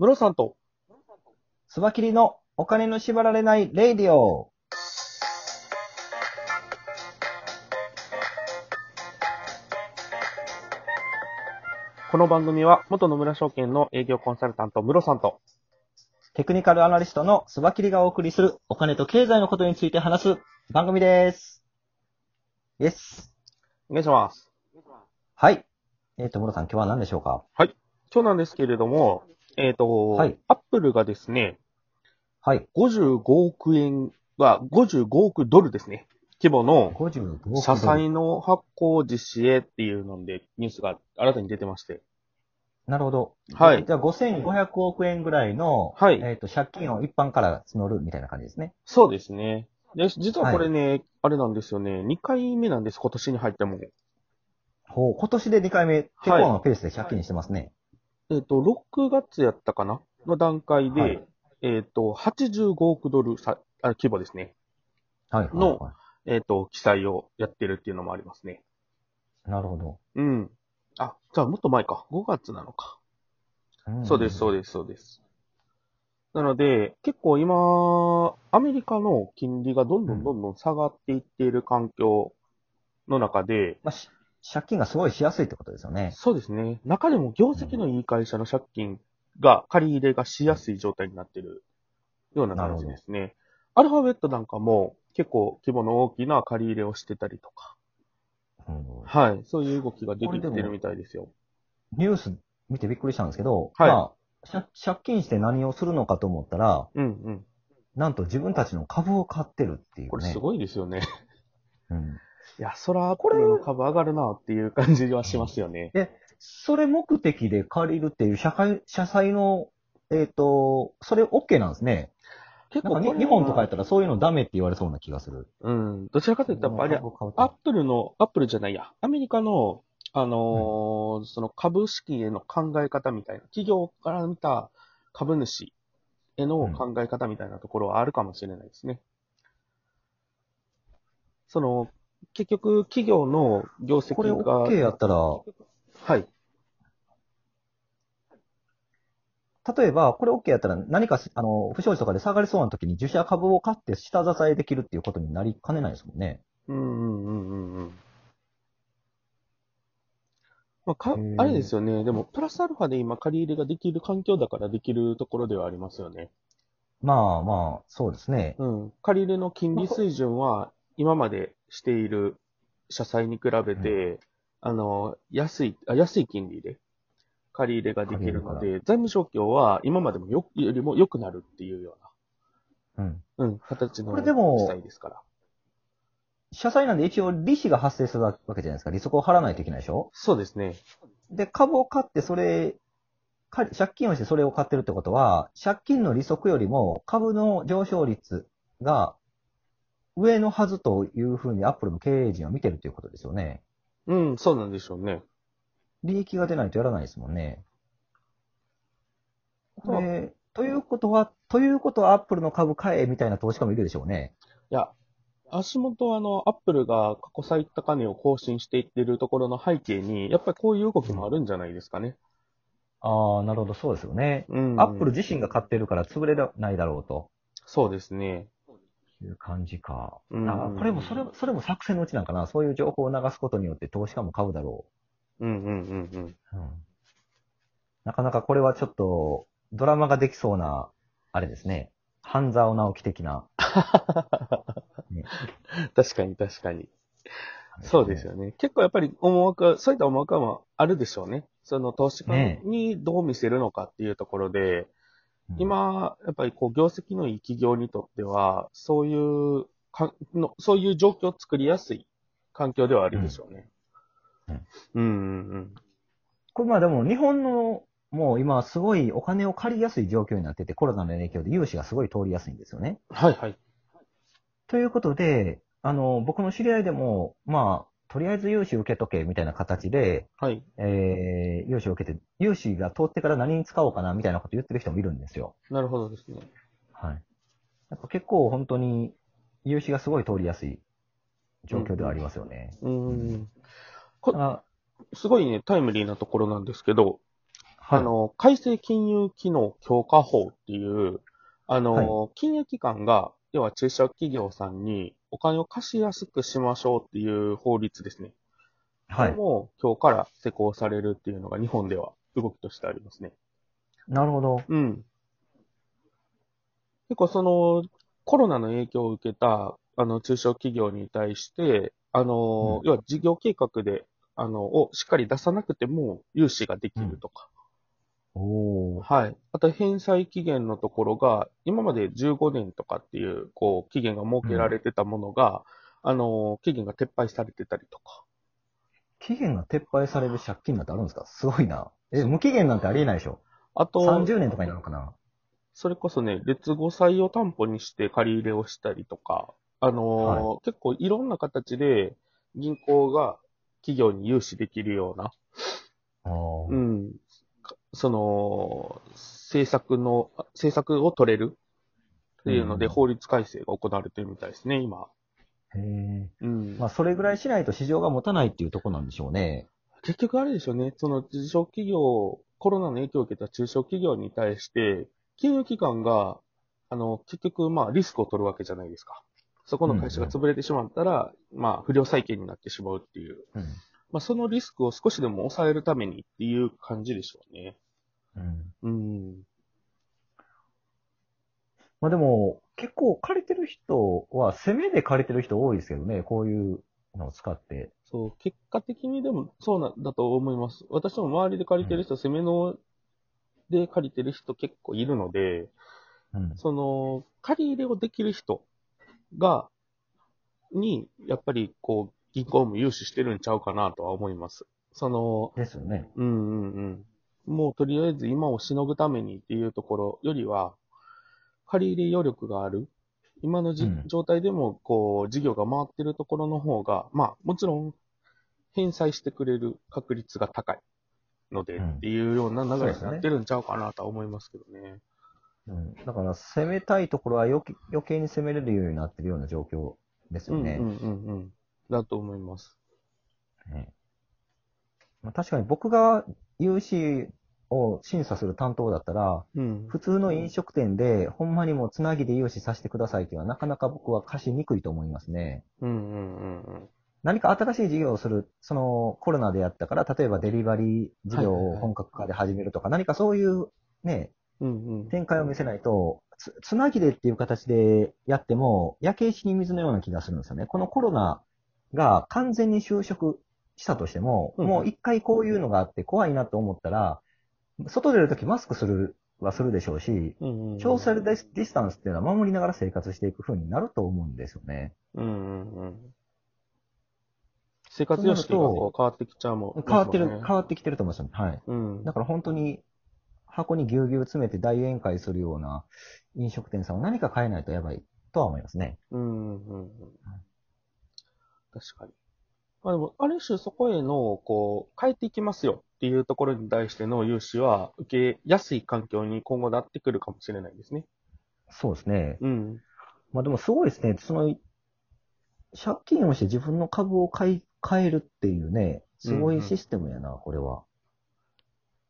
ムロさんと、スバキリのお金の縛られないレイディオ。この番組は元野村証券の営業コンサルタントムロさんと、テクニカルアナリストのスバキリがお送りするお金と経済のことについて話す番組です。イエス。お願いします。はい。えっ、と、ムロさん、今日は何でしょうか？今日なんですけれども、えっ、と、はいアップルがですね、はい。55億円は、55億ドルですね。規模の55億ドル社債の発行実施へっていうので、ニュースが新たに出てまして。なるほど。はいじゃあ、5500億円ぐらいの、はいえっ、と、借金を一般から募るみたいな感じですね。そうですね。で、実はこれね、あれなんですよね。2回目なんです、今年に入っても。ほう、今年で2回目、結構なペースで借金してますね。えっ、と、6月やったかな？の段階で、はいえっ、と、85億ドルさあ規模ですね。はい、はい、のはえっ、と、記載をやってるっていうのもありますね。い。なるほど。うん。あ、じゃあもっと前か。5月なのか。んそうです、そうでです、そうです。なので、結構今、アメリカの金利がどんどんどんどん下がっていっている環境の中で、まあ、し借金がすごいしやすいってことですよね。そうですね。中でも業績のいい会社の借金が、借り入れがしやすい状態になっているような感じですね。アルファベットなんかも結構規模の大きな借り入れをしてたりとか、うんはい。そういう動きが出てきてるみたいですよ。ニュース見てびっくりしたんですけど、はいまあ、借借金して何をするのかと思ったら、うんうん。なんと自分たちの株を買ってるっていうね。これすごいですよね。うん。いや、そら、これの株上がるなっていう感じはしますよね。それ目的で借りるっていう社会、社債の、えっ、と、それ OK なんですね。結構日本とかやったらそういうのダメって言われそうな気がする。うん。どちらかというと、あれ、アッとプルの、アップルじゃないや、アメリカの、あのーその株式への考え方みたいな、企業から見た株主への考え方みたいなところはあるかもしれないですね。その、結局、企業の業績これが、OK やったら、はい。例えば、これ OK やったら何か、あの、不祥事とかで下がりそうな時に自社株を買って下支えできるっていうことになりかねないですもんね。うんうんうんうんうん。まあ、かあれですよね。でも、プラスアルファで今借り入れができる環境だからできるところではありますよね。まあまあ、そうですね。うん。借り入れの金利水準は、今までしている社債に比べて、あの、安い、あ安い金利で借り入れができるので、財務状況は今までもよよりも良くなるっていうようん。うな、うん、形のこれですから。社債なんで一応利子が発生するわけじゃないですか。利息を払わないといけないでしょ？そうですね。で、株を買ってそれ、か借金をしてそれを買ってるってことは、借金の利息よりも株の上昇率が上のはずというふうにアップルの経営陣は見てるということですよね。うん、そうなんでしょうね。利益が出ないとやらないですもんね。で、ということは、ということはアップルの株買えみたいな投資家もいるでしょうね。いや、足元あの、アップルが過去最高値を更新していってるところの背景に、やっぱりこういう動きもあるんじゃないですかね。ああ、なるほど、そうですよね。うん。アップル自身が買ってるから潰れないだろうとそうですね。いう感じか。うんあこれも、それも、それも作戦のうちなんかな。そういう情報を流すことによって投資家も買うだろうんうんうんうん。う。うん。なかなかこれはちょっと、ドラマができそうな、あれですね。半沢直樹的な。ね確かに確かに。そうですよね。結構やっぱり思惑、そういった思惑はあるでしょうね。その投資家にどう見せるのかっていうところで、うん、今、やっぱりこう、業績のいい企業にとっては、そういうかの、そういう状況を作りやすい環境ではあるでしょうね。うんうんうんうん。これまあでも日本の、もう今すごいお金を借りやすい状況になってて、コロナの影響で融資がすごい通りやすいんですよね。はいはい。ということで、あの、僕の知り合いでも、まあ、とりあえず融資受けとけみたいな形で、はい。えー、融資を受けて、融資が通ってから何に使おうかなみたいなこと言ってる人もいるんですよ。なるほどですね。はい。やっぱ結構本当に融資がすごい通りやすい状況ではありますよね。うん。だこすごいね、タイムリーなところなんですけど、あの、改正金融機能強化法っていう、あの、金融機関が、要は中小企業さんにお金を貸しやすくしましょうっていう法律ですね。はい。もう今日から施行されるっていうのが日本では動きとしてありますね。なるほど。うん。結構その、コロナの影響を受けた、あの、中小企業に対して、あの、うん要は事業計画で、あの、をしっかり出さなくても融資ができるとか。おー。はい。あと、返済期限のところが、今まで15年とかっていう、こう、期限が設けられてたものが、あの、期限が撤廃されてたりとか。期限が撤廃される借金なんてあるんですか？すごいな。え、無期限なんてありえないでしょあと、?30 年とかになるのかな？それこそね、劣後債を担保にして借り入れをしたりとか、あのー結構いろんな形で銀行が企業に融資できるような、あーうん、かその、政策の、政策を取れるっていうのでうん法律改正が行われてるみたいですね、今。へえ。うん。まあ、それぐらいしないと市場が持たないっていうとこなんでしょうね。結局あれでしょうね、その中小企業、コロナの影響を受けた中小企業に対して、金融機関が、あの、結局、まあ、リスクを取るわけじゃないですか。そこの会社が潰れてしまったら、まあ、不良債権になってしまうっていう。うん。まあ、そのリスクを少しでも抑えるためにっていう感じでしょうね。うん。うん。まあでも、結構借りてる人は、攻めで借りてる人多いですけどね、こういうのを使って。そう、結果的にでもそうなんだと思います。私も周りで借りてる人、攻めので借りてる人結構いるので、うん。その、借り入れをできる人が、に、やっぱり、こう、銀行も融資してるんちゃうかなとは思います。その、ですよね。うんうんうん。もうとりあえず今をしのぐためにっていうところよりは、借り入れ余力がある。今のじ、うん状態でも、こう、事業が回ってるところの方が、まあ、もちろん、返済してくれる確率が高いので、うんっていうような流れになってるんちゃうかなとは思いますけどね。うん。だから、攻めたいところは余計余計に攻めれるようになってるような状況ですよね。うんうんうんうん。だと思います。ねまあ、確かに僕が融資を審査する担当だったら、うん。普通の飲食店で、ほんまにもうつなぎで融資させてくださいっていうのは、なかなか僕は貸しにくいと思いますね。うんうんうんうん。何か新しい事業をする、そのコロナでやったから、例えばデリバリー事業をはいはいはい本格化で始めるとか、何かそういうね、うんうん。展開を見せないと、つつなぎでっていう形でやっても、焼け石に水のような気がするんですよね。このコロナが完全に収束したとしても、うんもう一回こういうのがあって怖いなと思ったら、外出るときマスクするはするでしょうし、うんうんうん。ソーシャルディスディスタンスっていうのは守りながら生活していく風になると思うんですよね。うんうんうん。生活様式がこう変わってきちゃうもん。変わってる、ね変わってきてると思いますよね。はい。うん。だから本当に箱にぎゅうぎゅう詰めて大宴会するような飲食店さんは何か変えないとやばいとは思いますね。うんうんうんうん。確かに。まあでも、ある種そこへの、こう、変えていきますよっていうところに対しての融資は受けやすい環境に今後なってくるかもしれないですね。そうですね。うん。まあでもすごいですね。その、借金をして自分の株を買い、買えるっていうね、すごいシステムやな、これは。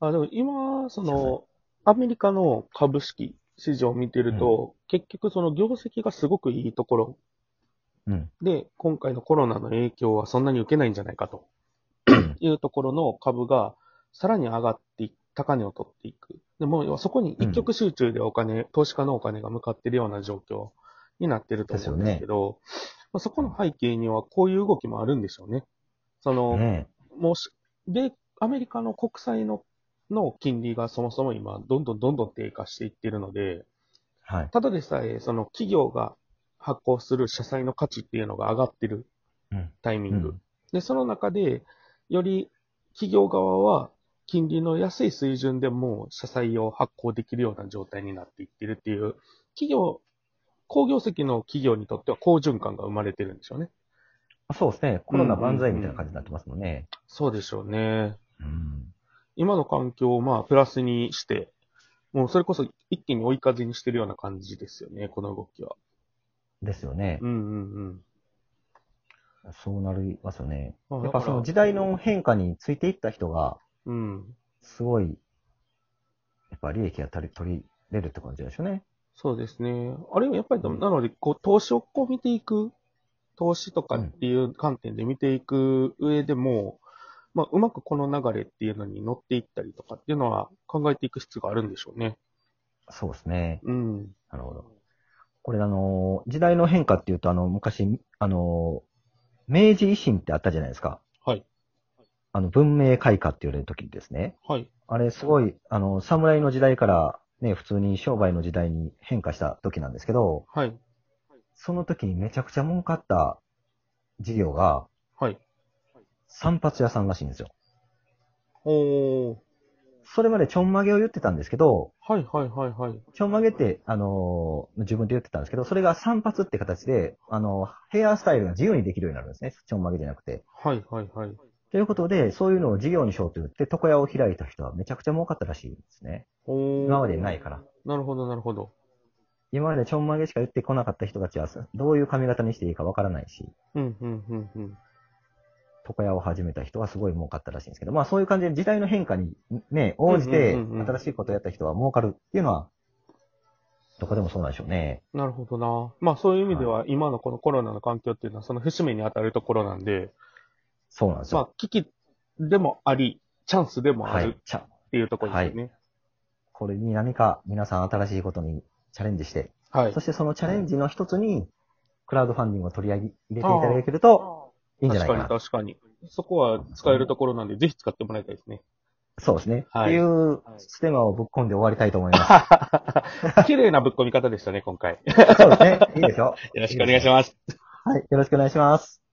あ、でも今、その、アメリカの株式市場を見てると、結局その業績がすごくいいところうん。で、今回のコロナの影響はそんなに受けないんじゃないかと いうところの株がさらに上がってい高値を取っていく。でも、そこに一極集中でお金、投資家のお金が向かっているような状況になってると思うんですけど、まあ、そこの背景にはこういう動きもあるんでしょうね。その、ねもうし、米、アメリカの国債の、の金利がそもそも今、どんどんどんどん低下していってるので、はい。ただでさえ、その企業が発行する社債の価値っていうのが上がってるうん。タイミング。うんで、その中で、より企業側は金利の安い水準でも社債を発行できるような状態になっていってるっていう、企業、高業績の企業にとっては好循環が生まれてるんでしょうね。そうですね。コロナ万歳みたいな感じになってますもんね。そうでしょうね。うん。今の環境をまあプラスにして、もうそれこそ一気に追い風にしてるような感じですよね、この動きは。ですよねう。んうんうん。そうなりますよね。まあやっぱその時代の変化についていった人が、うん。すごいっぱ利益が取り取りれるって感じでしょうね。そうですね。あるいはやっぱり、なので、こう、投資をこう見ていく、投資とかっていう観点で見ていく上でも、まあ、うまくこの流れっていうのに乗っていったりとかっていうのは考えていく必要があるんでしょうね。そうですね。うん。なるほど。これあの、時代の変化っていうと、あの、昔、あの、明治維新ってあったじゃないですか。はい。あの、文明開化って言われる時ですね。はい。あれ、すごい、あの、侍の時代から、ね、普通に商売の時代に変化した時なんですけど、はい。その時にめちゃくちゃ儲かった事業が、はい。散髪屋さんらしいんですよ。おー。それまでちょんまげを言ってたんですけど、はいはいはいはい。ちょんまげって、あのー自分で言ってたんですけど、それが散髪って形で、あのヘアスタイルが自由にできるようになるんですね。ちょんまげじゃなくて。はいはいはい。ということで、そういうのを事業にしようと言って、床屋を開いた人はめちゃくちゃ儲かったらしいんですね。おー。今までにないから。なるほどなるほど。今までちょんまげしか言ってこなかった人たちは、どういう髪型にしていいかわからないし、うんうんうんうん。床屋を始めた人はすごい儲かったらしいんですけど、まあそういう感じで時代の変化にね、応じて新しいことをやった人は儲かるっていうのは、どこでもそうなんでしょうね。なるほどな。まあそういう意味では、今のこのコロナの環境っていうのはその節目に当たるところなんで、そうなんですよ。まあ危機でもあり、チャンスでもあるっ。ていうところですよね。これに何か皆さん新しいことにチャレンジして、はい。そしてそのチャレンジの一つに、クラウドファンディングを取り上げ、入れていただけるといいんじゃない。確かに確かに。そこは使えるところなんで、ぜひ使ってもらいたいですね。そうですね。はいっていうステマをぶっ込んで終わりたいと思います。綺麗なぶっ込み方でしたね、今回。そうですね。いいでしょ よろしくお願いします。はい。よろしくお願いします。